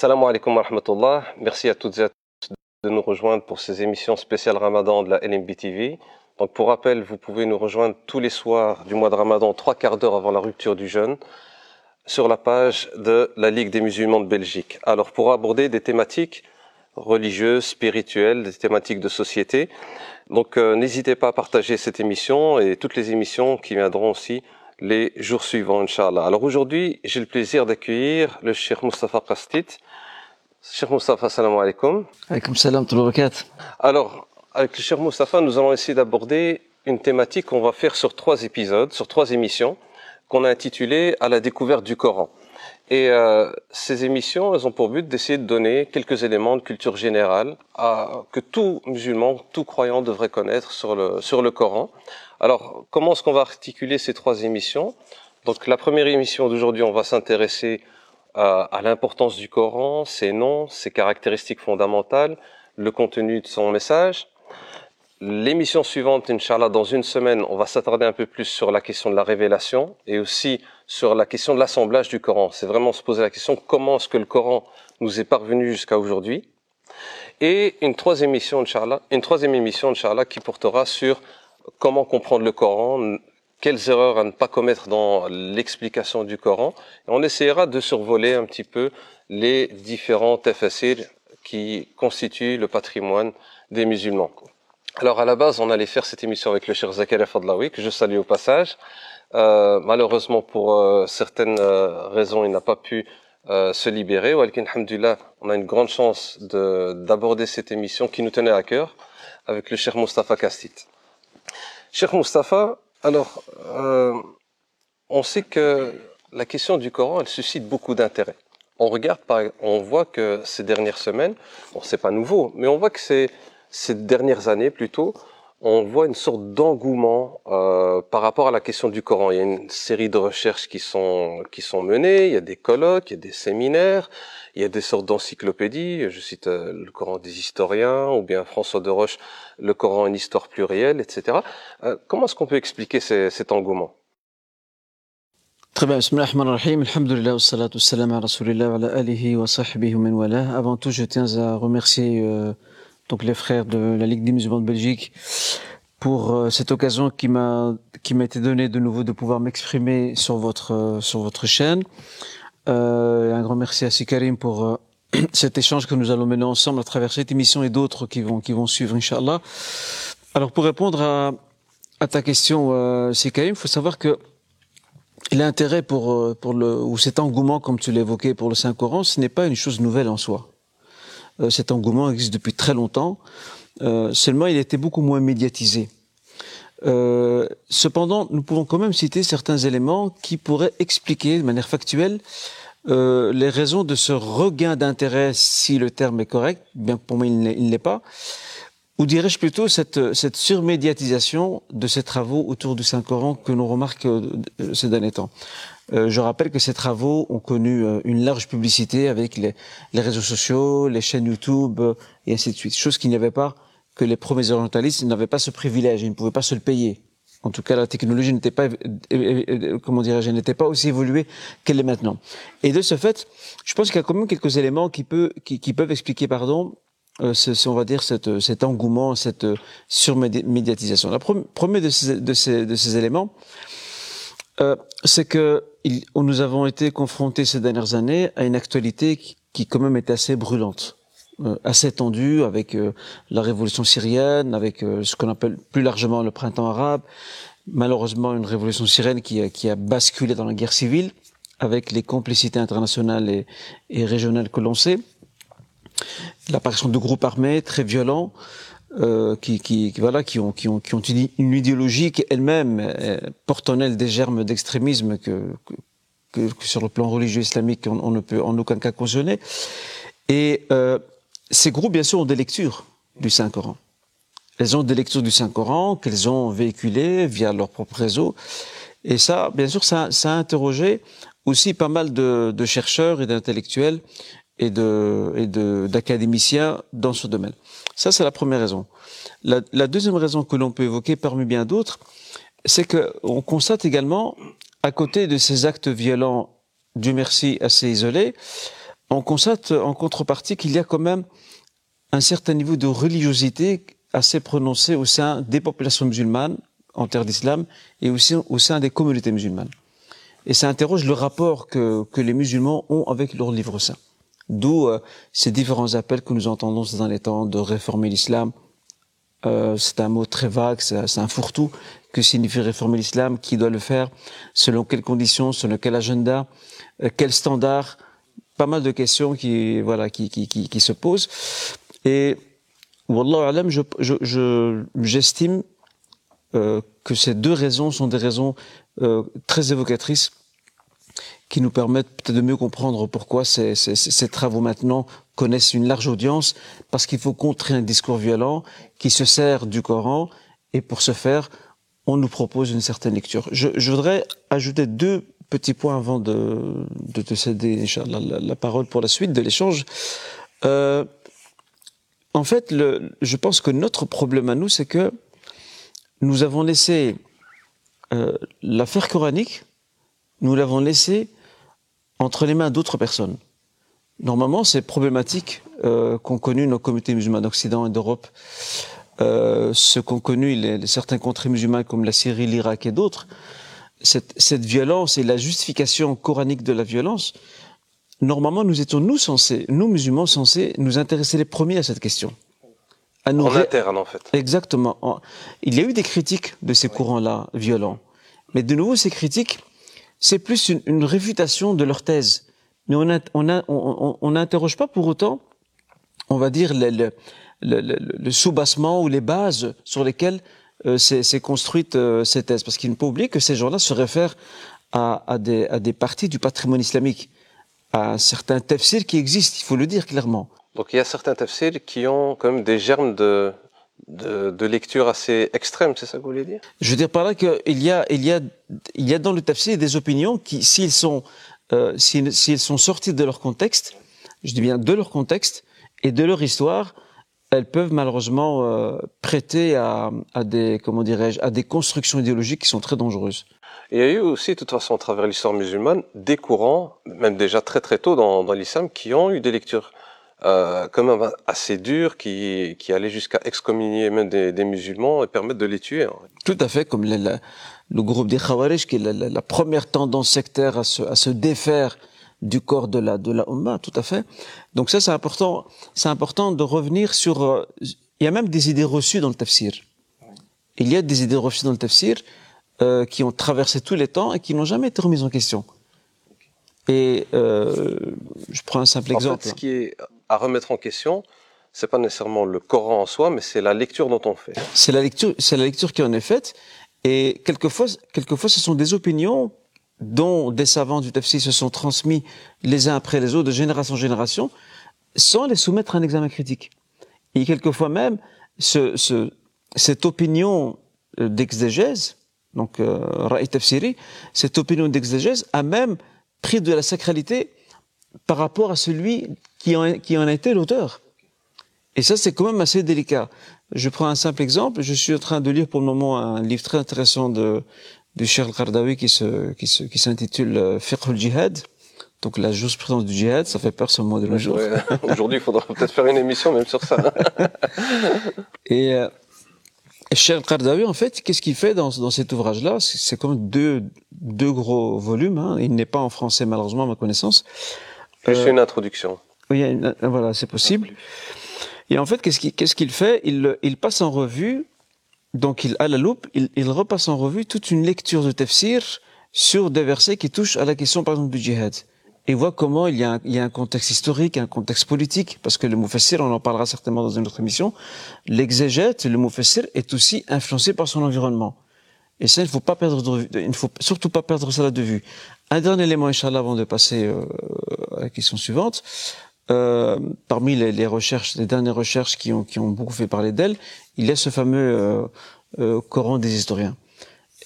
Salam alaikum wa rahmatullah. Merci à toutes et à tous de nous rejoindre pour ces émissions spéciales Ramadan de la LMB TV. Donc pour rappel, vous pouvez nous rejoindre tous les soirs du mois de Ramadan, trois quarts d'heure avant la rupture du jeûne, sur la page de la Ligue des musulmans de Belgique. Alors pour aborder des thématiques religieuses, spirituelles, des thématiques de société. Donc euh, n'hésitez pas à partager cette émission et toutes les émissions qui viendront aussi les jours suivants, Inch'Allah. Alors aujourd'hui, j'ai le plaisir d'accueillir le Cheikh Mustafa Kastit. Cheikh Mustafa, salam alaikum. Alaykoum salam, Alors, avec le Cheikh Mustafa, nous allons essayer d'aborder une thématique qu'on va faire sur trois épisodes, sur trois émissions, qu'on a intitulées À la découverte du Coran. Et euh, ces émissions, elles ont pour but d'essayer de donner quelques éléments de culture générale à, que tout musulman, tout croyant devrait connaître sur le, sur le Coran. Alors, comment est-ce qu'on va articuler ces trois émissions? Donc, la première émission d'aujourd'hui, on va s'intéresser à, l'importance du Coran, ses noms, ses caractéristiques fondamentales, le contenu de son message. L'émission suivante, Inch'Allah, dans une semaine, on va s'attarder un peu plus sur la question de la révélation et aussi sur la question de l'assemblage du Coran. C'est vraiment se poser la question comment est-ce que le Coran nous est parvenu jusqu'à aujourd'hui? Et une troisième émission, Inch'Allah, une troisième émission, Inch'Allah, qui portera sur comment comprendre le Coran, quelles erreurs à ne pas commettre dans l'explication du Coran. On essaiera de survoler un petit peu les différents tafsir qui constituent le patrimoine des musulmans. Alors à la base, on allait faire cette émission avec le cher Zakaria Fadlaoui, que je salue au passage. Euh, malheureusement, pour euh, certaines euh, raisons, il n'a pas pu euh, se libérer. Walkin on a une grande chance d'aborder cette émission qui nous tenait à cœur avec le cher Mustafa Kastit. Cher Mustafa, alors, on sait que la question du Coran, elle suscite beaucoup d'intérêt. On regarde, on voit que ces dernières semaines, bon, c'est pas nouveau, mais on voit que ces dernières années plutôt, on voit une sorte d'engouement euh, par rapport à la question du Coran. Il y a une série de recherches qui sont qui sont menées. Il y a des colloques, il y a des séminaires, il y a des sortes d'encyclopédies. Je cite euh, le Coran des historiens ou bien François de Roche, le Coran une histoire plurielle, etc. Euh, comment est-ce qu'on peut expliquer ces, cet engouement? Très bien, Avant tout, je tiens à remercier euh, donc les frères de la Ligue des musulmans de Belgique, pour euh, cette occasion qui m'a qui m'a été donnée de nouveau de pouvoir m'exprimer sur votre euh, sur votre chaîne. Euh, un grand merci à Sikarim pour euh, cet échange que nous allons mener ensemble à travers cette émission et d'autres qui vont qui vont suivre, inchallah. Alors pour répondre à à ta question, euh, Sikarim, il faut savoir que l'intérêt pour pour le ou cet engouement, comme tu l'évoquais pour le Saint Coran, ce n'est pas une chose nouvelle en soi. Euh, cet engouement existe depuis très longtemps. Euh, seulement, il était beaucoup moins médiatisé. Euh, cependant, nous pouvons quand même citer certains éléments qui pourraient expliquer de manière factuelle les raisons de ce regain d'intérêt, si le terme est correct, bien que pour moi il ne l'est pas, ou dirais-je plutôt cette surmédiatisation de ces travaux autour du Saint-Coran que l'on remarque ces derniers temps. Euh, je rappelle que ces travaux ont connu euh, une large publicité avec les, les, réseaux sociaux, les chaînes YouTube euh, et ainsi de suite. Chose qu'il n'y avait pas, que les premiers orientalistes n'avaient pas ce privilège, ils ne pouvaient pas se le payer. En tout cas, la technologie n'était pas, comment dirais-je, n'était pas aussi évoluée qu'elle est maintenant. Et de ce fait, je pense qu'il y a quand même quelques éléments qui, qui, peuvent expliquer, pardon, euh, ce, on va dire cet engouement, cette surmédiatisation. La premier de ces, de ces, de ces éléments, euh, c'est que il, nous avons été confrontés ces dernières années à une actualité qui, qui quand même est assez brûlante, euh, assez tendue avec euh, la révolution syrienne, avec euh, ce qu'on appelle plus largement le printemps arabe, malheureusement une révolution syrienne qui a, qui a basculé dans la guerre civile avec les complicités internationales et, et régionales que l'on sait, l'apparition de groupes armés très violents, euh, qui, qui, voilà, qui ont, qui ont, qui ont une idéologie qui elle-même euh, porte en elle des germes d'extrémisme que, que, que, sur le plan religieux islamique on, on, ne peut en aucun cas cautionner. Et euh, ces groupes, bien sûr, ont des lectures du Saint Coran. Elles ont des lectures du Saint Coran qu'elles ont véhiculées via leur propre réseau. Et ça, bien sûr, ça, ça a interrogé aussi pas mal de, de chercheurs et d'intellectuels et de et d'académiciens dans ce domaine. Ça, c'est la première raison. La, la deuxième raison que l'on peut évoquer parmi bien d'autres, c'est que on constate également, à côté de ces actes violents, du merci assez isolés, on constate en contrepartie qu'il y a quand même un certain niveau de religiosité assez prononcé au sein des populations musulmanes en terre d'islam et aussi au sein des communautés musulmanes. Et ça interroge le rapport que, que les musulmans ont avec leur livre saint. D'où euh, ces différents appels que nous entendons ces derniers temps de réformer l'islam. Euh, c'est un mot très vague, c'est un fourre-tout. Que signifie réformer l'islam? Qui doit le faire? Selon quelles conditions? Selon quel agenda? Euh, Quel standard Pas mal de questions qui voilà qui, qui, qui, qui se posent. Et Wallah alam, je, j'estime euh, que ces deux raisons sont des raisons euh, très évocatrices qui nous permettent peut-être de mieux comprendre pourquoi ces, travaux maintenant connaissent une large audience, parce qu'il faut contrer un discours violent qui se sert du Coran, et pour ce faire, on nous propose une certaine lecture. Je, voudrais ajouter deux petits points avant de, te céder la, parole pour la suite de l'échange. Euh, en fait, je pense que notre problème à nous, c'est que nous avons laissé euh, l'affaire coranique, nous l'avons laissé entre les mains d'autres personnes. Normalement, ces problématiques euh, qu'ont connues nos communautés musulmanes d'Occident et d'Europe, euh, ce qu'ont connu les, certains contrées musulmanes comme la Syrie, l'Irak et d'autres, cette, cette, violence et la justification coranique de la violence, normalement, nous étions, nous, censés, nous, musulmans, censés nous intéresser les premiers à cette question en interne, en fait. Exactement. Il y a eu des critiques de ces courants-là violents. Mais de nouveau, ces critiques, c'est plus une, une, réfutation de leur thèse. Mais on n'interroge pas pour autant, on va dire, le, le, le, sous-bassement ou les bases sur lesquelles euh, s'est construite euh, ces thèses. Parce qu'il ne faut pas oublier que ces gens-là se réfèrent à, à, des, à des parties du patrimoine islamique, à certains tafsirs qui existent, il faut le dire clairement. Donc il y a certains tafsirs qui ont quand même des germes de, de, de lecture assez extrêmes, c'est ça que vous voulez dire? Je veux dire par là qu'il y a, il y a, il y a dans le tafsir des opinions qui, s'ils sont, euh, s'ils, s'ils sont sortis de leur contexte, je dis bien de leur contexte et de leur histoire, elles peuvent malheureusement euh, prêter à, à des, comment dirais-je, à des constructions idéologiques qui sont très dangereuses. il y a eu aussi, de toute façon, à travers l'histoire musulmane, des courants, même déjà très très tôt dans, dans l'islam, qui ont eu des lectures euh, quand même assez dur qui, qui allait jusqu'à excommunier même des, des, musulmans et permettre de les tuer. Tout à fait, comme le, le groupe des Khawarij, qui est la, la, la, première tendance sectaire à se, à se défaire du corps de la de la Ummah, tout à fait. Donc ça, c'est important. C'est important de revenir sur. Euh, il y a même des idées reçues dans le tafsir. Il y a des idées reçues dans le tafsir euh, qui ont traversé tous les temps et qui n'ont jamais été remises en question. Et euh, je prends un simple en exemple. Fait, ce qui est à remettre en question, c'est pas nécessairement le Coran en soi, mais c'est la lecture dont on fait. C'est la lecture, c'est la lecture qui en est faite. Et quelquefois, quelquefois, ce sont des opinions dont des savants du tafsir se sont transmis les uns après les autres, de génération en génération, sans les soumettre à un examen critique. Et quelquefois même, ce, ce, cette opinion euh, d'exégèse, donc euh, Tafsiri, cette opinion d'exégèse a même pris de la sacralité par rapport à celui qui en, qui en a été l'auteur. Et ça, c'est quand même assez délicat. Je prends un simple exemple. Je suis en train de lire pour le moment un livre très intéressant de, de Cheikh Qardawi qui se, qui se, qui s'intitule euh, Fiqh al-Jihad. Donc la jurisprudence du djihad, ça fait peur ce mot de nos jours. Ouais. Aujourd'hui, il faudra peut-être faire une émission même sur ça. et, euh, Cheikh Qardawi, en fait, qu'est-ce qu'il fait dans, dans cet ouvrage-là? C'est comme deux, deux gros volumes. Hein. Il n'est pas en français, malheureusement, à ma connaissance. Plus euh, une introduction. Oui, une, voilà, c'est possible. Et en fait, qu'est-ce qu'il fait? Il, il passe en revue, donc il à la loupe, il, il repasse en revue toute une lecture de tafsir sur des versets qui touchent à la question, par exemple, du djihad. Et voit comment il y, a un, il y a un contexte historique, un contexte politique, parce que le Mufassir, on en parlera certainement dans une autre émission, l'exégète, le Mufassir, est aussi influencé par son environnement. Et ça, il ne faut perdre faut surtout pas perdre cela de vue. Un dernier élément, Inch'Allah, avant de passer euh, à la question suivante. Euh, parmi les, recherches, les dernières recherches qui ont, beaucoup fait parler d'elle, il y a ce fameux euh, Coran des historiens.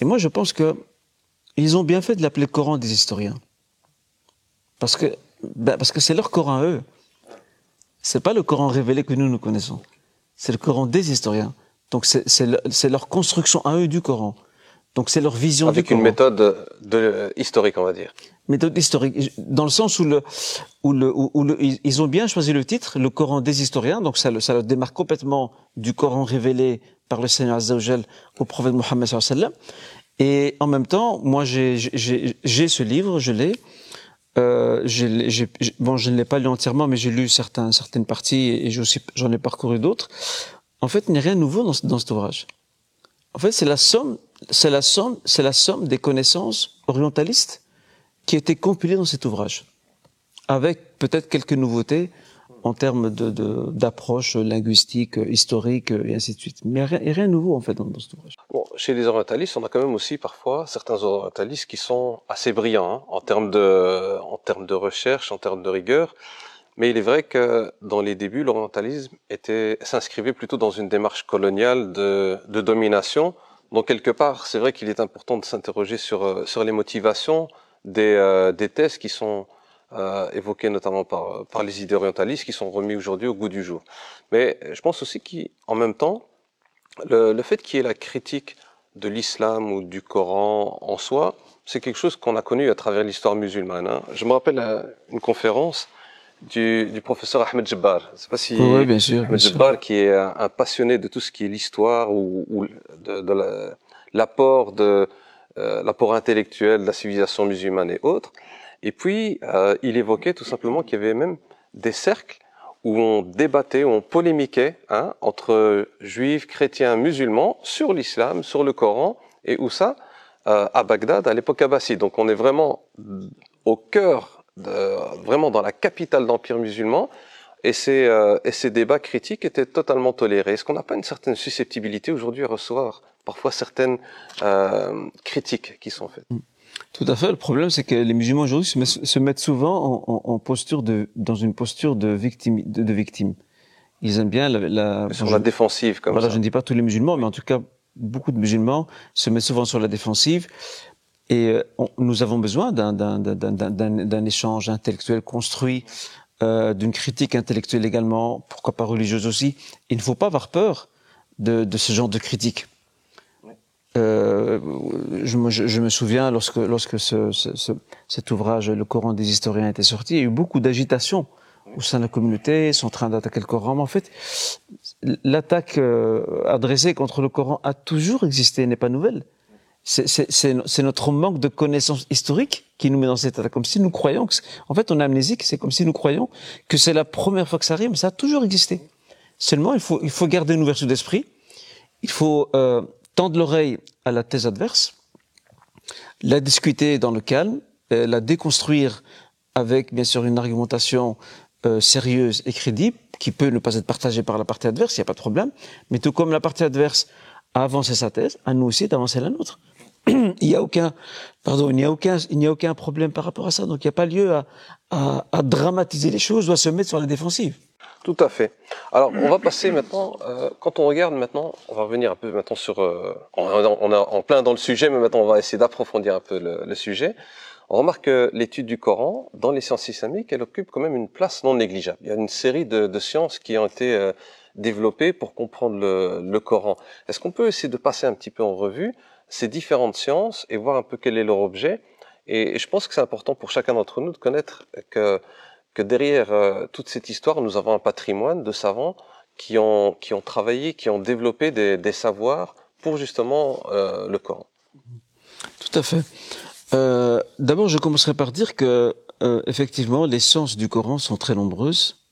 Et moi, je pense que ils ont bien fait de l'appeler Coran des historiens, parce que ben, parce que c'est leur Coran à eux. C'est pas le Coran révélé que nous nous connaissons. C'est le Coran des historiens. Donc c'est le, leur construction à eux du Coran. Donc c'est leur vision avec du une méthode de, historique, on va dire. méthode historique, dans le sens où, le, où, le, où, le, ils ont bien choisi le titre, le Coran des historiens, donc ça, ça le démarque complètement du Coran révélé par le Seigneur Azzawajal au prophète Mohammed sallallahu Et en même temps, moi j'ai ce livre, je l'ai. Euh, bon, je ne l'ai pas lu entièrement, mais j'ai lu certains, certaines parties et j'en ai parcouru d'autres. En fait, il n'y a rien de nouveau dans, dans cet ouvrage. En fait, c'est la somme, c'est la somme, des connaissances orientalistes qui étaient compilées dans cet ouvrage, avec peut-être quelques nouveautés en termes d'approche de, linguistique, historique et ainsi de suite. Mais a, rien de nouveau en fait dans, cet ouvrage. Bon, chez les orientalistes, on a quand même aussi parfois certains orientalistes qui sont assez brillants hein, en termes de, recherche, en termes de rigueur. Mais il est vrai que dans les débuts, l'orientalisme s'inscrivait plutôt dans une démarche coloniale de domination. Donc quelque part, c'est vrai qu'il est important de s'interroger sur euh, sur les motivations des euh, des thèses qui sont euh, évoquées notamment par par les idées orientalistes qui sont remis aujourd'hui au goût du jour. Mais je pense aussi qu'en même temps, le, le fait qu'il y ait la critique de l'islam ou du Coran en soi, c'est quelque chose qu'on a connu à travers l'histoire musulmane. Hein. Je me rappelle une conférence du, du, professeur Ahmed Jabbar. Je sais pas si oui, bien sûr, Ahmed Jabbar, qui est un, passionné de tout ce qui est l'histoire ou, ou, de, de l'apport de euh, l'apport intellectuel de la civilisation musulmane et autres. Et puis euh, il évoquait tout simplement qu'il y avait même des cercles où on débattait, où on polémiquait hein, entre juifs, chrétiens, musulmans sur l'islam, sur le Coran, et où ça euh, à Bagdad à l'époque abbasside. Donc on est vraiment au cœur vraiment dans la capitale d'empire musulman, et ces, euh, et ces débats critiques étaient totalement tolérés. Est-ce qu'on n'a pas une certaine susceptibilité aujourd'hui à recevoir parfois certaines euh, critiques qui sont faites? Tout à fait. Le problème, c'est que les musulmans aujourd'hui se, mettent souvent en, en, posture de, dans une posture de victime. De, de victime. Ils aiment bien la, la sur la défensive, comme voilà, ça. Je ne dis pas tous les musulmans, mais en tout cas, beaucoup de musulmans se mettent souvent sur la défensive et euh, nous avons besoin d'un échange intellectuel construit, euh, d'une critique intellectuelle également, pourquoi pas religieuse aussi. Il ne faut pas avoir peur de, de ce genre de critique. Euh, je, me, je, me souviens lorsque, lorsque ce, ce, cet ouvrage, Le Coran des historiens, était sorti, il y a eu beaucoup d'agitation au sein de la communauté, ils sont en train d'attaquer le Coran. Mais en fait, l'attaque euh, adressée contre le Coran a toujours existé, n'est pas nouvelle c'est notre manque de connaissances historiques qui nous met dans cet état. Comme si nous croyons que, en fait, on est amnésique, c'est comme si nous croyons que c'est la première fois que ça arrive, mais ça a toujours existé. Seulement, il faut, il faut garder une ouverture d'esprit. Il faut euh, tendre l'oreille à la thèse adverse, la discuter dans le calme, euh, la déconstruire avec, bien sûr, une argumentation euh, sérieuse et crédible, qui peut ne pas être partagée par la partie adverse, il n'y a pas de problème. Mais tout comme la partie adverse a avancé sa thèse, à nous aussi d'avancer la nôtre. Il n'y a aucun, pardon, il n'y a aucun, il n'y a aucun problème par rapport à ça. Donc il n'y a pas lieu à, à, à, dramatiser les choses ou à se mettre sur la défensive. Tout à fait. Alors on va passer maintenant, euh, quand on regarde maintenant, on va revenir un peu maintenant sur, euh, on, est en plein dans le sujet, mais maintenant on va essayer d'approfondir un peu le, le, sujet. On remarque que l'étude du Coran dans les sciences islamiques, elle occupe quand même une place non négligeable. Il y a une série de, de sciences qui ont été euh, développées pour comprendre le, le Coran. Est-ce qu'on peut essayer de passer un petit peu en revue ces différentes sciences et voir un peu quel est leur objet. Et, je pense que c'est important pour chacun d'entre nous de connaître que, que derrière euh, toute cette histoire, nous avons un patrimoine de savants qui ont, qui ont travaillé, qui ont développé des, savoirs pour justement euh, le Coran. Tout à fait. Euh, D'abord, je commencerai par dire que effectivement, les sciences du Coran sont très nombreuses.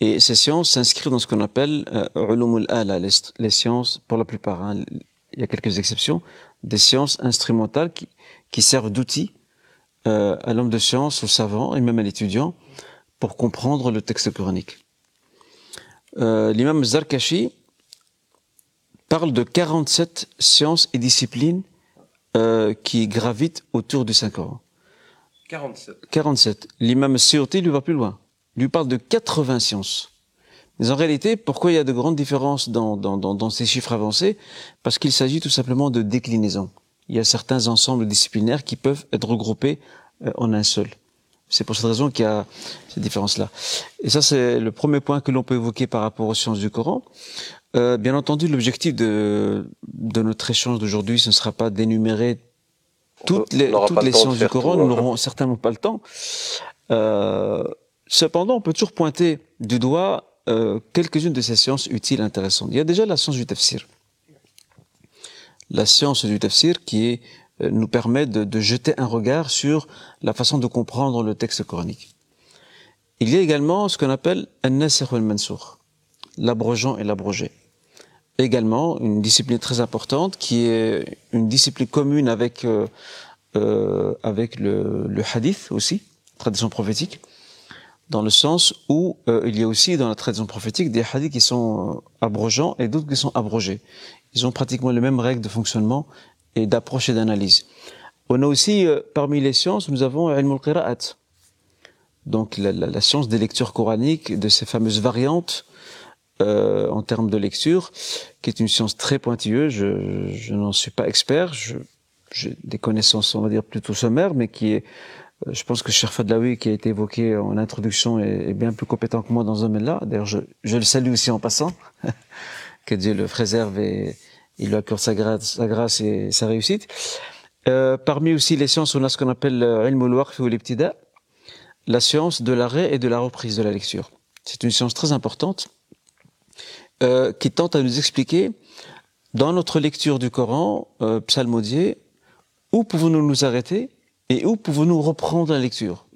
Et ces sciences s'inscrivent dans ce qu'on appelle euh, les, les sciences, pour la plupart, hein, il y a quelques exceptions, des sciences instrumentales qui, qui servent d'outils euh, à l'homme de science, au savant et même à l'étudiant pour comprendre le texte coranique. Euh, L'imam Zarkashi parle de 47 sciences et disciplines euh, qui gravitent autour du Saint-Coran. 47. 47. L'imam Siyuti lui va plus loin. Il lui parle de 80 sciences. Mais en réalité, pourquoi il y a de grandes différences dans, dans, dans, dans ces chiffres avancés? Parce qu'il s'agit tout simplement de déclinaisons. Il y a certains ensembles disciplinaires qui peuvent être regroupés euh, en un seul. C'est pour cette raison qu'il y a ces différences-là. Et ça, c'est le premier point que l'on peut évoquer par rapport aux sciences du Coran. Euh, bien entendu, l'objectif de, de notre échange d'aujourd'hui, ce ne sera pas d'énumérer toutes les, toutes les sciences du Coran, nous hein. n'aurons certainement pas le temps. Euh, cependant, on peut toujours pointer du doigt euh, quelques-unes de ces sciences utiles, intéressantes. Il y a déjà la science du tafsir. La science du tafsir qui euh, nous permet de, jeter un regard sur la façon de comprendre le texte coranique. Il y a également ce qu'on appelle un nasir al-mansour, l'abrogeant et l'abrogé. Également, une discipline très importante qui est une discipline commune avec, euh, avec le, hadith aussi, tradition prophétique, dans le sens où euh, il y a aussi dans la tradition prophétique des hadiths qui sont euh, abrogeants et d'autres qui sont abrogés. Ils ont pratiquement les mêmes règles de fonctionnement et d'approche et d'analyse. On a aussi, euh, parmi les sciences, nous avons ilm al-qira'at, donc la, la, la, science des lectures coraniques, de ces fameuses variantes euh, en termes de lecture, qui est une science très pointilleuse. Je, je n'en suis pas expert, j'ai des connaissances, on va dire, plutôt sommaires, mais qui est, je pense que Cher Fadlaoui, qui a été évoqué en introduction, est, bien plus compétent que moi dans ce domaine-là. D'ailleurs, je, je, le salue aussi en passant. que Dieu le préserve et il lui accorde sa grâce, et sa réussite. Euh, parmi aussi les sciences, on a ce qu'on appelle euh, ilm al ou l'ibtida, la science de l'arrêt et de la reprise de la lecture. C'est une science très importante euh, qui tente à nous expliquer, dans notre lecture du Coran euh, psalmodié, où pouvons-nous nous arrêter et où pouvons-nous reprendre la lecture,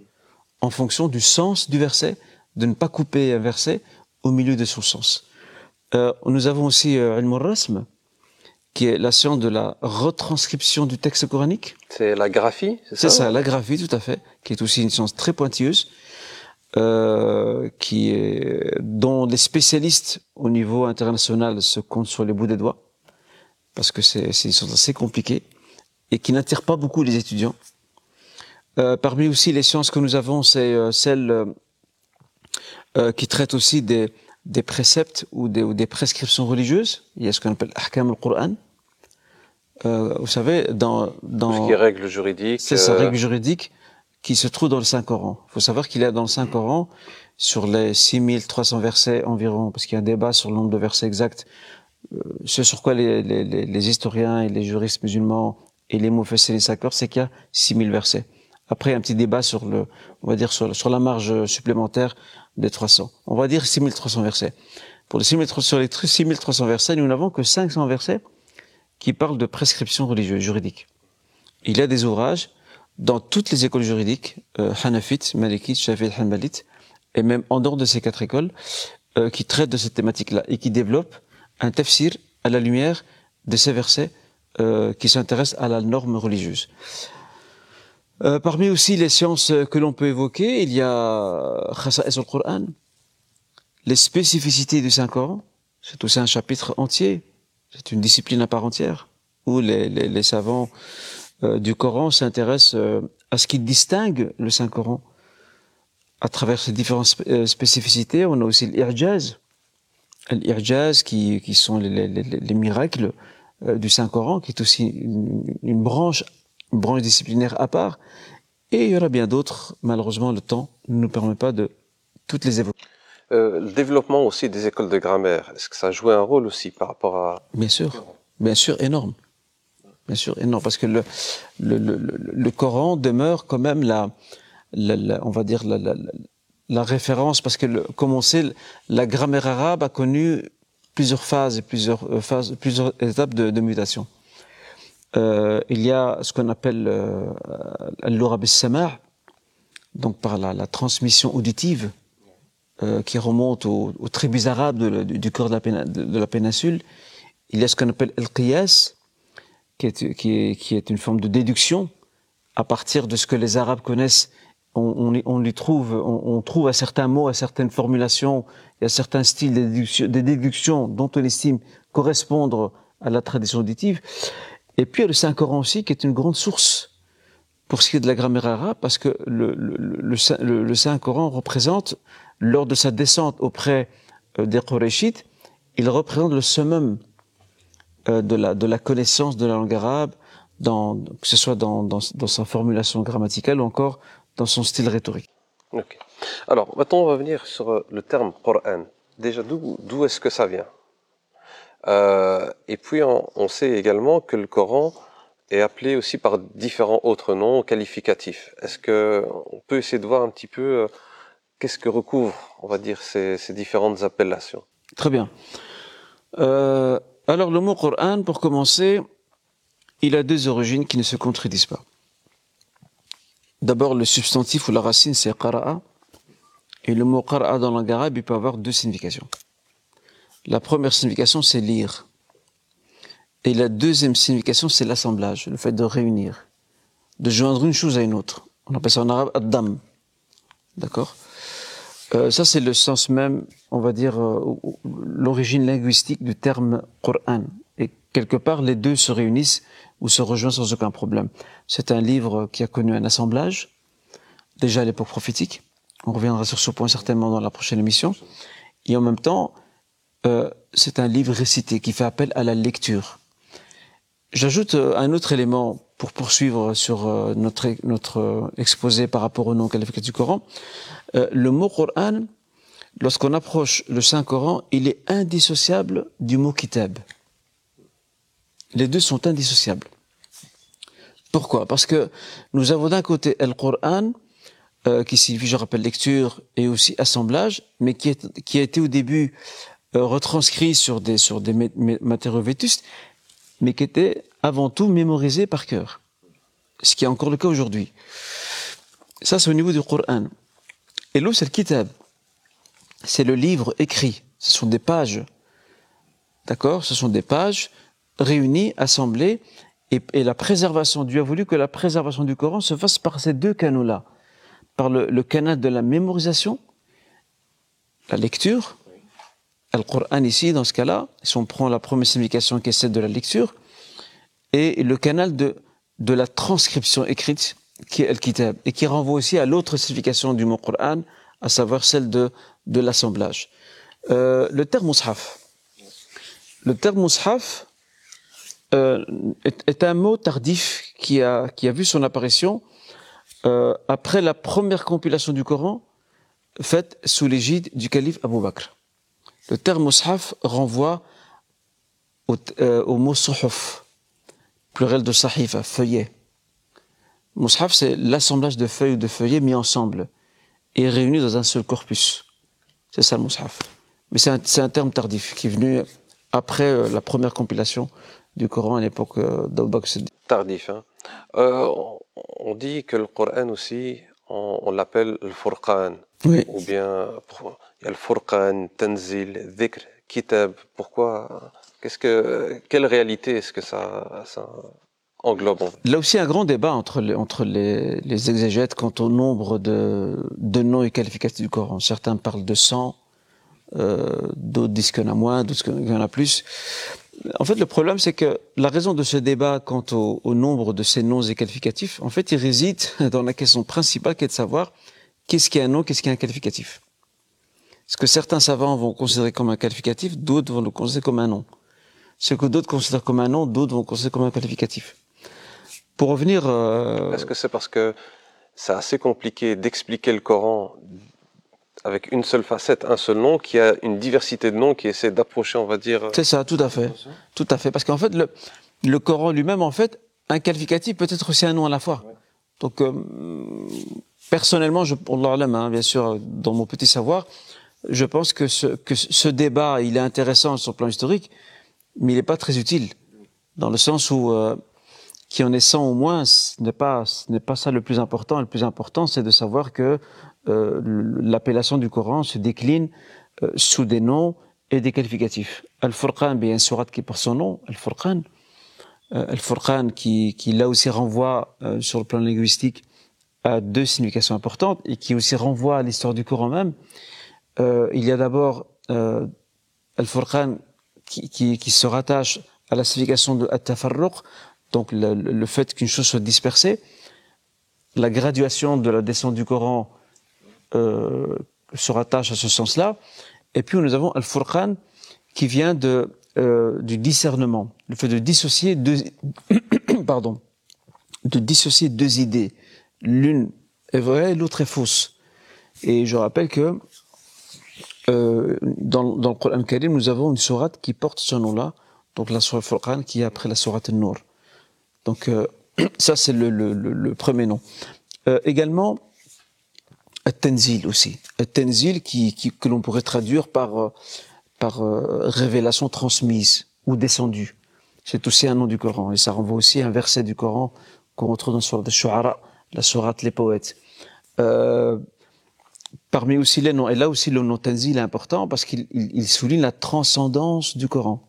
en fonction du sens du verset, de ne pas couper un verset au milieu de son sens. Euh, nous avons aussi euh, Al-Murrasm, qui est la science de la retranscription du texte coranique. C'est la graphie, c'est ça C'est ça, la graphie, tout à fait, qui est aussi une science très pointilleuse, euh, qui est, dont les spécialistes au niveau international se comptent sur les bouts des doigts, parce que c'est une science assez compliquée et qui n'attire pas beaucoup les étudiants. Euh, parmi aussi les sciences que nous avons, c'est euh, celles euh, qui traitent aussi des, des préceptes ou des, ou des, prescriptions religieuses. Il y a ce qu'on appelle Ahkam al-Qur'an. Euh, vous savez, dans... dans Tout ce qui est règles juridiques. C'est ça, règles juridiques qui se trouve dans le Saint-Coran. Il faut savoir qu'il y a dans le Saint-Coran, sur les 6300 versets environ, parce qu'il y a un débat sur le nombre de versets exacts, euh, ce sur quoi les, les, les, historiens et les juristes musulmans et les mufassirin s'accordent, c'est qu'il y a 6000 versets. Après, un petit débat sur le, on va dire sur, la marge supplémentaire des 300. On va dire 6300 versets. Pour les 6300, sur les 6300 versets, nous n'avons que 500 versets qui parlent de prescriptions religieuses, juridiques. Il y a des ouvrages dans toutes les écoles juridiques, euh, Hanafites, Malikites, Shafi'ites, Hanbalites, et même en dehors de ces quatre écoles, euh, qui traitent de cette thématique-là et qui développent un tafsir à la lumière de ces versets euh, qui s'intéressent à la norme religieuse. Euh, parmi aussi les sciences que l'on peut évoquer, il y a Khasa'is al-Qur'an, les spécificités du Saint-Coran, c'est aussi un chapitre entier, c'est une discipline à part entière, où les, savants euh, du Coran s'intéresse euh, à ce qui distingue le Saint-Coran à travers ses différentes spécificités. On a aussi l'irjaz, l'irjaz qui, qui sont les, les, les miracles du Saint-Coran, qui est aussi une, branche, branche disciplinaire à part. Et il y aura bien d'autres. Malheureusement, le temps ne nous permet pas de toutes les évoquer. Euh, le développement aussi des écoles de grammaire, est-ce que ça a joué un rôle aussi par rapport à... Bien sûr, bien sûr, énorme bien sûr, non, parce que le, le, le, le, Coran demeure quand même la, la, la on va dire la, la, la, référence, parce que, comme on sait, la grammaire arabe a connu plusieurs phases et plusieurs euh, phases, plusieurs étapes de, de mutation. Euh, il y a ce qu'on appelle euh, l'orab sama donc par la, la transmission auditive euh, qui remonte aux, tribus arabes du, corps de la, péninsule. Il y a ce qu'on appelle el qui est, une forme de déduction à partir de ce que les Arabes connaissent. On, lui trouve, on, trouve à certains mots, à certaines formulations et à certains styles de déduction, de déduction dont on estime correspondre à la tradition auditive. Et puis il y a le Saint-Coran aussi, qui est une grande source pour ce qui est de la grammaire arabe, parce que le, Saint-Coran représente, lors de sa descente auprès euh, des Koréchites, il représente le summum euh, de, la, connaissance de la langue arabe, que ce soit dans, sa formulation grammaticale ou encore dans son style rhétorique. Okay. Alors, maintenant, on va venir sur euh, le terme Coran. Déjà, d'où est-ce que ça vient? Euh, Et puis, on, on, sait également que le Coran est appelé aussi par différents autres noms qualificatifs. Est-ce que on peut essayer de voir un petit peu euh, qu'est-ce que recouvre, on va dire, ces, ces différentes appellations? Très bien. Euh, alors le mot Coran, pour commencer, il a deux origines qui ne se contredisent pas. D'abord, le substantif ou la racine, c'est qara'a. Et le mot qara'a dans arabe, il peut avoir deux significations. La première signification, c'est lire. Et la deuxième signification, c'est l'assemblage, le fait de réunir, de joindre une chose à une autre. On appelle ça en arabe ad-dam. D'accord? Euh, Ça, c'est le sens même, on va dire, euh, l'origine linguistique du terme Qur'an. Et quelque part, les deux se réunissent ou se rejoignent sans aucun problème. C'est un livre qui a connu un assemblage, déjà à l'époque prophétique. On reviendra sur ce point certainement dans la prochaine émission. Et en même temps, euh, c'est un livre récité qui fait appel à la lecture. J'ajoute euh, un autre élément pour poursuivre sur euh, notre, notre exposé par rapport au nom qualificatif du Coran. le mot Coran, lorsqu'on approche le Saint-Coran, il est indissociable du mot kitab. Les deux sont indissociables. Pourquoi? Parce que nous avons d'un côté le Coran, qui signifie, je rappelle, lecture et aussi assemblage, mais qui, est, qui a été au début euh, retranscrit sur des, sur des matériaux vétustes, mais qui était avant tout mémorisé par cœur. Ce qui est encore le cas aujourd'hui. Ça, c'est au niveau du Coran. Et l'autre, c'est le kitab. C'est le livre écrit. Ce sont des pages. D'accord? Ce sont des pages réunies, assemblées, et, et, la préservation, Dieu a voulu que la préservation du Coran se fasse par ces deux canaux-là. Par le, le canal de la mémorisation, la lecture, le Coran ici, dans ce cas-là, si on prend la première signification qui est celle de la lecture, et le canal de, la transcription écrite, qui est Al-Kitab, et qui renvoie aussi à l'autre signification du mot Coran, à savoir celle de, l'assemblage. Euh, le terme mushaf. Le terme mushaf euh, est, un mot tardif qui a, qui a vu son apparition euh, après la première compilation du Coran faite sous l'égide du calife Abu Bakr. Le terme mushaf renvoie au, euh, au mot suhuf, pluriel de sahifa, feuillet. Mushaf, c'est l'assemblage de feuilles ou de feuillets mis ensemble et réunis dans un seul corpus. C'est ça le mushaf. Mais c'est un, terme tardif qui est venu après euh, la première compilation du Coran à l'époque euh, Tardif. Hein. Euh, on dit que le Coran aussi, on, on l'appelle le Furqan. Oui. Ou bien il y a le Furqan, Tanzil, Dhikr, Kitab. Pourquoi Qu'est-ce que quelle réalité est-ce que ça, ça englobe Là aussi un grand débat entre les, entre les, les exégètes quant au nombre de, de noms et qualificatifs du Coran. Certains parlent de 100, euh, d'autres disent qu'il y en a moins, d'autres qu'il y en a plus. En fait, le problème, c'est que la raison de ce débat quant au, nombre de ces noms et qualificatifs, en fait, il réside dans la question principale qui est de savoir qu'est-ce qui est un nom, qu'est-ce qui est un qualificatif. Ce que certains savants vont considérer comme un qualificatif, d'autres vont le considérer comme un nom. Ce que d'autres considèrent comme un nom, d'autres vont considérer comme un qualificatif. Pour revenir... Euh... Est-ce que c'est parce que c'est assez compliqué d'expliquer le Coran avec une seule facette, un seul nom, qui a une diversité de noms qui essaie d'approcher, on va dire... C'est ça, tout à fait. Tout à fait. Parce qu'en fait, le, le Coran lui-même, en fait, un qualificatif peut être aussi un nom à la fois. Ouais. Donc, euh, personnellement, je, Allah hein, bien sûr, dans mon petit savoir, je pense que ce, que ce débat, il est intéressant sur le plan historique, mais il n'est pas très utile, dans le sens où euh, qui en est 100 ou moins, ce n'est pas, ce n'est pas ça le plus important. Le plus important, c'est de savoir que euh, l'appellation du Coran se décline euh, sous des noms et des qualificatifs. Al-Furqan, bien surat qui porte son nom, Al-Furqan. Euh, Al-Furqan qui, qui là aussi renvoie sur le plan linguistique à deux significations importantes et qui aussi renvoie à l'histoire du Coran même. Il y a d'abord Al-Furqan qui, qui, se rattache à la signification de At-Tafarruq, donc le fait qu'une chose soit dispersée, la graduation de la descente du Coran euh, se rattache à ce sens-là, et puis nous avons Al-Furqan qui vient euh, du discernement, le fait de dissocier deux, pardon, de dissocier deux idées, l'une est vraie l'autre est fausse. Et je rappelle que euh, dans, le Coran Karim, nous avons une sourate qui porte ce nom-là, donc la sourate Furqan qui est après la sourate Nour, Donc ça c'est le, premier nom. également, Tenzil aussi. Tenzil qui, qui, que l'on pourrait traduire par, par révélation transmise ou descendue. C'est aussi un nom du Coran et ça renvoie aussi à un verset du Coran qu'on retrouve dans la sourate Shu'ara, la sourate les poètes. Euh, parmi aussi les noms, et là aussi le nom Tanzil est important parce qu'il il, souligne la transcendance du Coran,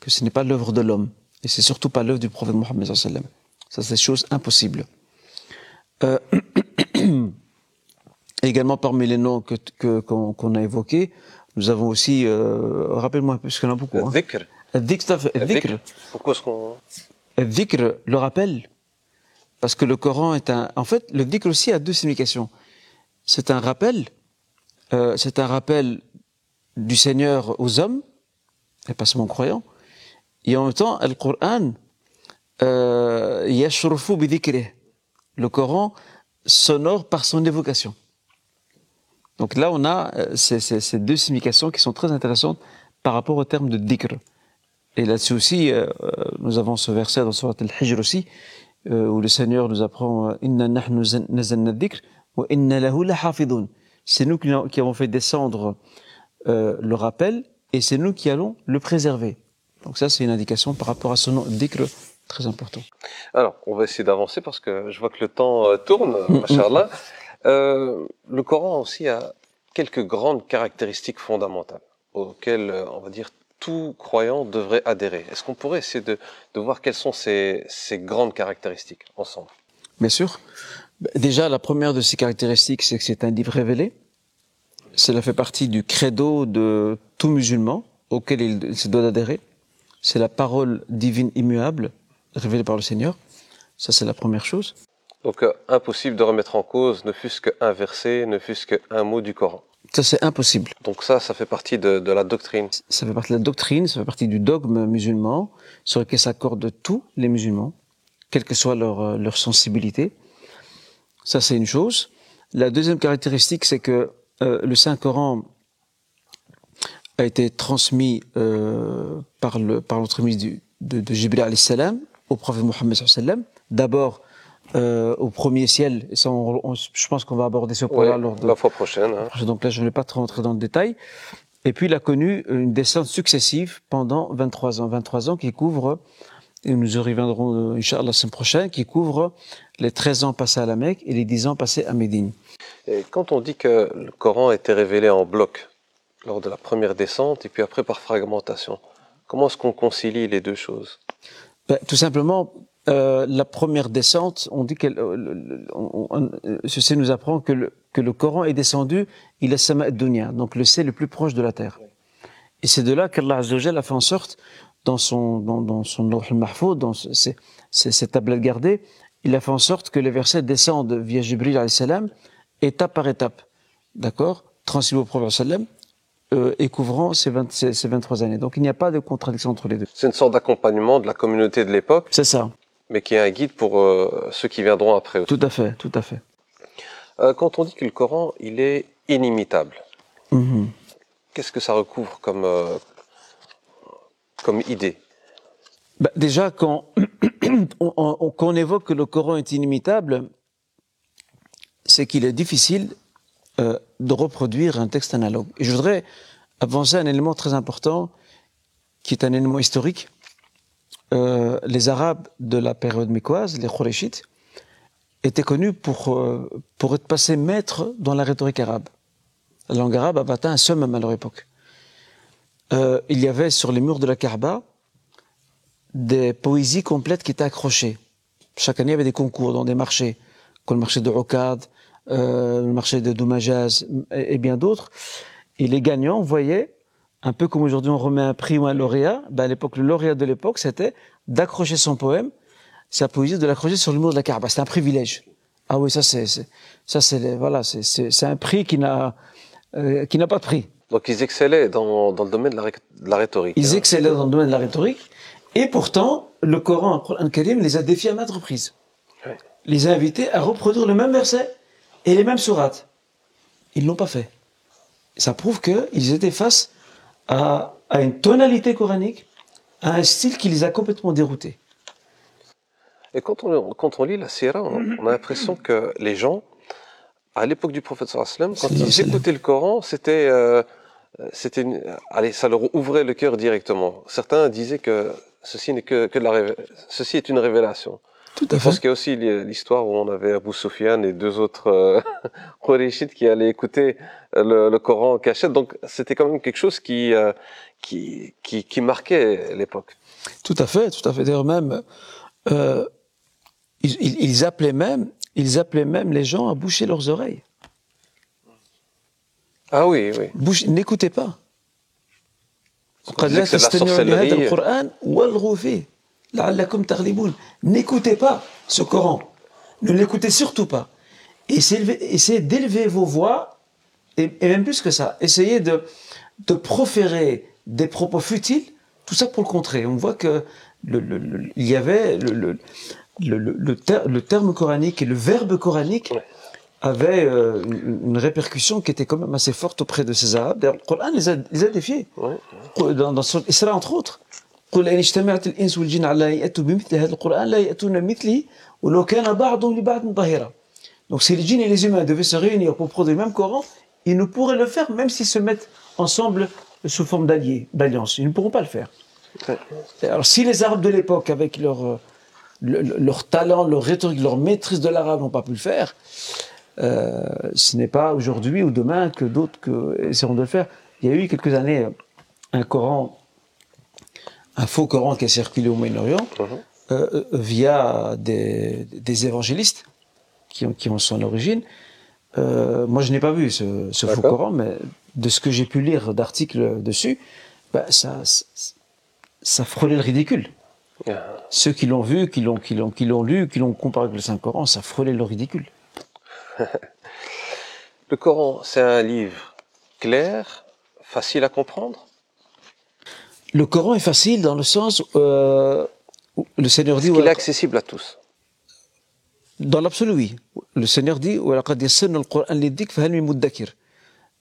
que ce n'est pas l'œuvre de l'homme, et c'est surtout pas l'œuvre du prophète Mohammed Ça, c'est des choses impossibles. Euh, également parmi les noms que qu'on a évoqués, nous avons aussi, euh, rappelle-moi, puisqu'il y en a beaucoup. Hein. Dhikr. Pourquoi est-ce qu'on... Dhikr, le rappel. Parce que le Coran est un... En fait, le dhikr aussi a deux significations. C'est un rappel, euh, c'est un rappel du Seigneur aux hommes, et pas seulement aux croyants. Et en même temps, le Coran, euh, yashrufu bidhikrih. Le Coran sonore par son évocation. Donc là, on a euh, ces, ces, ces, deux significations qui sont très intéressantes par rapport au terme de dhikr. Et là-dessus aussi, euh, nous avons ce verset dans Surat al-Hijr aussi, euh, où le Seigneur nous apprend « Inna nahnu nazalna dhikr wa inna lahu lahafidun ». C'est nous qui avons fait descendre euh, le rappel et c'est nous qui allons le préserver. Donc ça, c'est une indication par rapport à ce nom dhikr très important. Alors, on va essayer d'avancer parce que je vois que le temps euh, tourne, machallah. Euh, le Coran aussi a quelques grandes caractéristiques fondamentales auxquelles, on va dire, tout croyant devrait adhérer. Est-ce qu'on pourrait essayer de, voir quelles sont ces, ces grandes caractéristiques ensemble? Bien sûr. Déjà, la première de ces caractéristiques, c'est que c'est un livre révélé. Cela fait partie du credo de tout musulman auquel il se doit adhérer. C'est la parole divine immuable révélée par le Seigneur. Ça, c'est la première chose. Donc, euh, impossible de remettre en cause ne fût-ce qu'un verset, ne fût-ce qu'un mot du Coran. Ça, c'est impossible. Donc ça, ça fait partie de, de, la doctrine. Ça fait partie de la doctrine, ça fait partie du dogme musulman, sur lequel s'accordent tous les musulmans, quelle que soit leur, euh, leur sensibilité. Ça, c'est une chose. La deuxième caractéristique, c'est que euh, le Saint-Coran a été transmis euh, par le par l'entremise de, de Jibril salam au prophète Mohammed. D'abord euh, au premier ciel. Et ça, je pense qu'on va aborder ce point-là lors de la fois prochaine. Hein. Donc là, je ne vais pas trop rentrer dans le détail. Et puis, il a connu une descente successive pendant 23 ans. 23 ans qui couvrent, et nous y reviendrons, euh, Inch'Allah, la semaine prochaine, qui couvrent les 13 ans passés à la Mecque et les 10 ans passés à Médine. Et quand on dit que le Coran a été révélé en bloc lors de la première descente et puis après par fragmentation, comment est-ce qu'on concilie les deux choses? Ben, Tout simplement euh, la première descente, on dit qu'elle, euh, ceci nous apprend que le, que le Coran est descendu, il est sama dunya, donc le ciel le plus proche de la terre. Et c'est de là qu'Allah a fait en sorte, dans son, dans, dans son dans ses, ses, tablettes gardées, il a fait en sorte que les versets descendent via Jibril salam, étape par étape. D'accord? Transmis au prophète sallam, euh, et couvrant ces, 20, ces, ces 23 années. Donc il n'y a pas de contradiction entre les deux. C'est une sorte d'accompagnement de la communauté de l'époque. C'est ça mais qui est un guide pour euh, ceux qui viendront après. Tout à fait, tout à fait. Euh, quand on dit que le Coran, il est inimitable, mhm. qu'est-ce que ça recouvre comme, euh, comme idée? Bah, Déjà, quand on, quand on évoque que le Coran est inimitable, c'est qu'il est difficile de reproduire un texte analogue. Et je voudrais avancer un élément très important, qui est un élément historique, euh, les Arabes de la période mécoise, les Khoréchites, étaient connus pour, euh, pour être passés maîtres dans la rhétorique arabe. La langue arabe avait atteint un summum à leur époque. Euh, il y avait sur les murs de la Kaaba des poésies complètes qui étaient accrochées. Chaque année, il y avait des concours dans des marchés, comme le marché de Rokad, euh, le marché de Doumajaz et, et bien d'autres. Et les gagnants voyaient un peu comme aujourd'hui on remet un prix ou un lauréat, ben à l'époque, le lauréat de l'époque, c'était d'accrocher son poème, sa poésie, de l'accrocher sur le mur de la Kaaba. C'était un privilège. Ah oui, ça c'est, ça c'est, voilà, c'est, c'est, un prix qui n'a, euh, qui n'a pas de prix. Donc ils excellaient dans, dans le domaine de la, de la rhétorique. Ils hein. excellaient dans le domaine de la rhétorique, et pourtant, le Coran, le Karim, les a défiés à maintes reprises. Les a invités à reproduire le même verset et les mêmes sourates. Ils l'ont pas fait. Ça prouve qu'ils étaient face à, une tonalité coranique, à un style qui les a complètement déroutés. Et quand on, quand on lit la Sierra, on, on a l'impression que les gens, à l'époque du prophète sallam, quand ils écoutaient le Coran, c'était, euh, c'était, une- allez, ça leur ouvrait le cœur directement. Certains disaient que ceci n'est que, que de la révé- ceci est une révélation. Tout à Je pense qu'il y a aussi l'histoire où on avait Abu Sufyan et deux autres euh, qui allaient écouter le, le Coran en cachette. Donc c'était quand même quelque chose qui, euh, qui, qui, qui marquait l'époque. Tout à fait, tout à fait. D'ailleurs même, euh, ils, appelaient même, ils appelaient même les gens à boucher leurs oreilles. Ah oui, oui. Bouche- N'écoutez pas. c'est la sorcellerie. N'écoutez pas ce Coran. Ne l'écoutez surtout pas. Essayez d'élever vos voix, et, même plus que ça. Essayez de, proférer des propos futiles, tout ça pour le contrer. On voit que le, avait le, terme coranique et le verbe coranique avait euh, une répercussion qui était quand même assez forte auprès de ces Arabes. D'ailleurs, Coran les a, défiés, ouais, ouais. Entre autres. قل إن اجتمعت الإنس والجن على أن يأتوا بمثل هذا القرآن لا يأتون مثله ولو كان بعضهم لبعض ظهيرا. Donc si les djinns et les humains devaient se réunir pour produire le même Coran, ils ne pourraient le faire même s'ils se mettent ensemble sous forme d'alliés, d'alliance. Ils ne pourront pas le faire. Ouais. Alors si les Arabes de l'époque, avec leur, euh, le- le- leur talent, leur rhétorique, leur maîtrise de l'arabe n'ont pas pu le faire, euh, ce n'est pas aujourd'hui ou demain que d'autres que essaieront de le faire. Il y a eu quelques années euh, un Coran, un faux Coran qui a circulé au Moyen-Orient Mhm. euh, euh, via des, des évangélistes qui ont, qui ont son origine. Euh, moi, je n'ai pas vu ce, ce faux. Coran, mais de ce que j'ai pu lire d'articles dessus, bah, ça, ça, ça frôlait le ridicule. Ceux qui l'ont vu, qui l'ont, qui l'ont, qui l'ont lu, qui l'ont comparé avec le Saint-Coran, ça frôlait le ridicule. Le Coran, c'est un livre clair, facile à comprendre? Le Coran est facile dans le sens euh, où le Seigneur dit... Est il est accessible à tous. Dans l'absolu, oui. Le Seigneur dit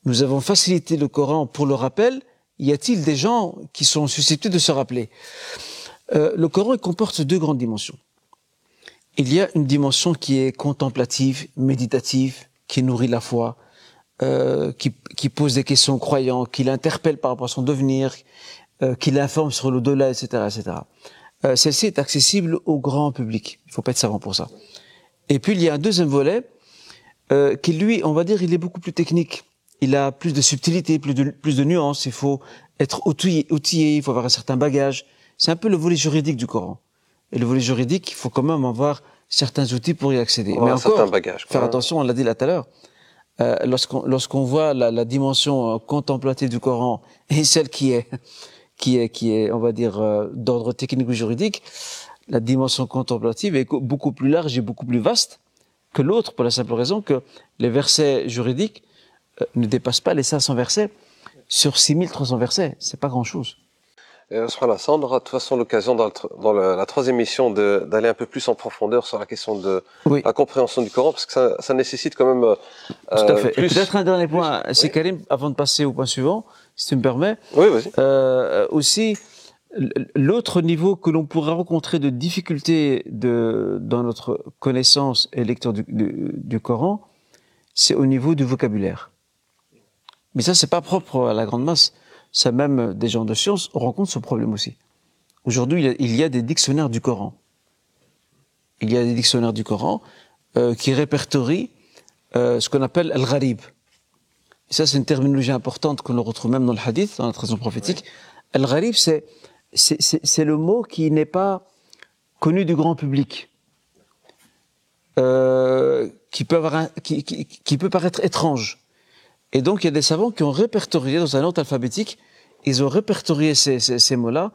Nous avons facilité le Coran pour le rappel. Y a-t-il des gens qui sont susceptibles de se rappeler? Euh, le Coran comporte deux grandes dimensions. Il y a une dimension qui est contemplative, méditative, qui nourrit la foi, euh, qui, qui, pose des questions aux croyants, qui l'interpelle par rapport à son devenir, euh, qui l'informe sur l'au-delà, etc. etc. Euh, Celle-ci est accessible au grand public. Il faut pas être savant pour ça. Et puis il y a un deuxième volet euh, qui lui, on va dire, il est beaucoup plus technique. Il a plus de subtilité, plus de, plus de nuances. Il faut être outillé, outillé, il faut avoir un certain bagage. C'est un peu le volet juridique du Coran. Et le volet juridique, il faut quand même avoir certains outils pour y accéder. Un certain bagage, faire attention, on l'a dit là tout à l'heure. Euh, lorsqu'on lorsqu'on voit la, la dimension euh, contemplative du Coran et celle qui est qui est qui est on va dire euh, d'ordre technique ou juridique, la dimension contemplative est co- beaucoup plus large et beaucoup plus vaste que l'autre pour la simple raison que les versets juridiques euh, ne dépassent pas les 500 versets sur 6300 versets, c'est pas grand-chose. Euh, on aura de toute façon l'occasion dans, le tr- dans le- la troisième émission d'aller un peu plus en profondeur sur la question de Oui. la compréhension du Coran, parce que ça, ça nécessite quand même euh, Tout à euh, fait. Et plus. peut-être un dernier point, c'est oui. Karim, avant de passer au point suivant, si tu me permets. Oui, vas-y. Euh, aussi, l'autre niveau que l'on pourrait rencontrer de difficulté de, dans notre connaissance et lecture du, du, du Coran, c'est au niveau du vocabulaire. Mais ça, c'est pas propre à la grande masse. Ça, même des gens de science rencontrent ce problème aussi. Aujourd'hui, il y a- il y a des dictionnaires du Coran. Il y a des dictionnaires du Coran euh, qui répertorient euh, ce qu'on appelle al-gharib. Et ça, c'est une terminologie importante que l'on retrouve même dans le hadith, dans la tradition prophétique. Al-gharib, c'est, c'est, c'est, c'est le mot qui n'est pas connu du grand public, euh, qui, peut avoir un- qui, qui, qui peut paraître étrange. Et donc, il y a des savants qui ont répertorié dans un ordre alphabétique, ils ont répertorié ces, ces, ces mots-là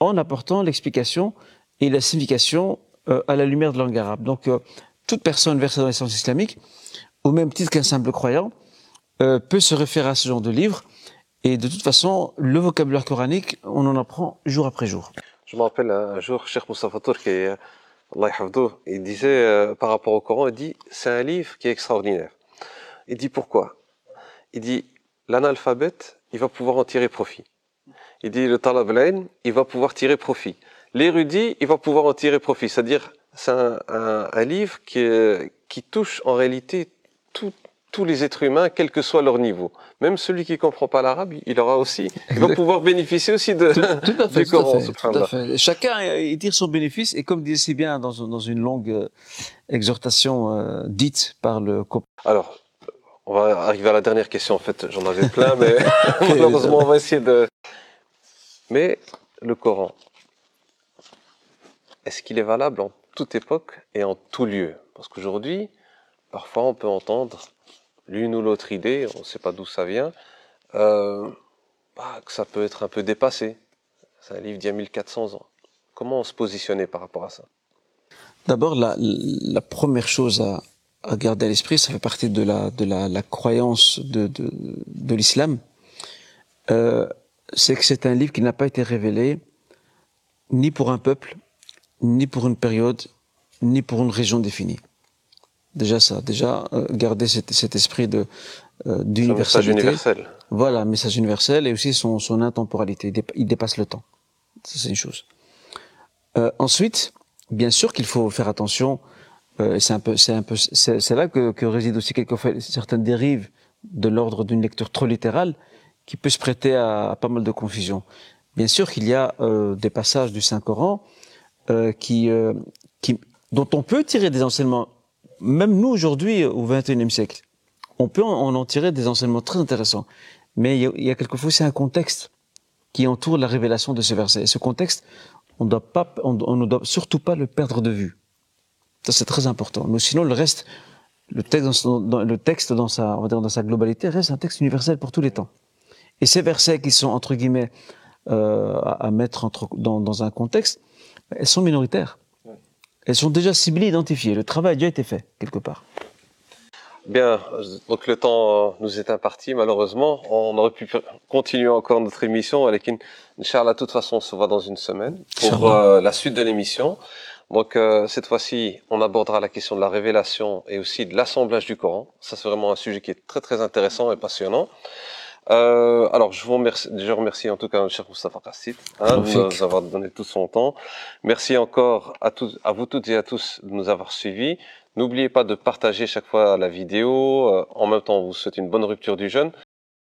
en apportant l'explication et la signification euh, à la lumière de la langue arabe. Donc, euh, toute personne versée dans les sciences islamiques, au même titre qu'un simple croyant, euh, peut se référer à ce genre de livre. Et de toute façon, le vocabulaire coranique, on en apprend jour après jour. Je me rappelle un jour, Cheikh Moustapha qui est, il disait euh, par rapport au Coran, il dit c'est un livre qui est extraordinaire. Il dit pourquoi? Il dit l'analphabète, il va pouvoir en tirer profit. Il dit le talab il va pouvoir tirer profit. L'érudit, il va pouvoir en tirer profit. C'est-à-dire c'est un, un, un, livre qui, qui touche en réalité tout, tous les êtres humains, quel que soit leur niveau. Même celui qui comprend pas l'arabe, il aura aussi, il va pouvoir bénéficier aussi de, tout, tout à fait, du Coran. Tout à fait, Chacun il tire son bénéfice et comme dit si bien dans, dans une longue euh, exhortation euh, dite par le. Alors, on va arriver à la dernière question. En fait, j'en avais plein, mais malheureusement, on va essayer de. Mais le Coran, est-ce qu'il est valable en toute époque et en tout lieu? Parce qu'aujourd'hui, parfois, on peut entendre l'une ou l'autre idée, on ne sait pas d'où ça vient, euh, bah, que ça peut être un peu dépassé. C'est un livre d'il y a 1400 ans. Comment on se positionnait par rapport à ça? D'abord, la, première chose à, garder à l'esprit, ça fait partie de la, croyance de l'islam, euh, c'est que c'est un livre qui n'a pas été révélé ni pour un peuple, ni pour une période, ni pour une région définie. Déjà ça, déjà euh, garder cet, cet, esprit de euh, d'universalité. universel. Voilà, message universel et aussi son, son intemporalité. Il, dépasse le temps. Ça c'est une chose. Euh, ensuite, bien sûr qu'il faut faire attention. Euh, c'est un peu, c'est un peu, c'est là que, que réside aussi quelquefois certaines dérives de l'ordre d'une lecture trop littérale qui peut se prêter à, à pas mal de confusion. Bien sûr qu'il y a euh, des passages du Saint Coran euh, qui, qui, dont on peut tirer des enseignements même nous aujourd'hui, au XXIe siècle, on peut en, en tirer des enseignements très intéressants. Mais il y a, quelquefois c'est un contexte qui entoure la révélation de ce verset. Et ce contexte, on, doit pas, on, ne doit surtout pas le perdre de vue. Ça, c'est très important. Mais sinon, le reste, le texte, dans, sa, on va dire dans sa globalité, reste un texte universel pour tous les temps. Et ces versets qui sont entre guillemets euh, à, mettre dans, dans un contexte, elles sont minoritaires. Elles sont déjà ciblées, identifiées. Le travail a déjà été fait, quelque part. Bien, donc le temps nous est imparti, malheureusement. On aurait pu continuer encore notre émission. Avec une, Inch'Allah, de toute façon, on se voit dans une semaine pour euh, la suite de l'émission. Donc, euh, cette fois-ci, on abordera la question de la révélation et aussi de l'assemblage du Coran. Ça, c'est vraiment un sujet qui est très, très intéressant et passionnant. Euh, alors, je vous remercie, déjà remercie en tout cas cher Moustapha Kassit hein, de nous avoir donné tout son temps. Merci encore à, tous, à vous toutes et à tous de nous avoir suivis. N'oubliez pas de partager chaque fois la vidéo. Euh, en même temps, on vous souhaite une bonne rupture du jeûne.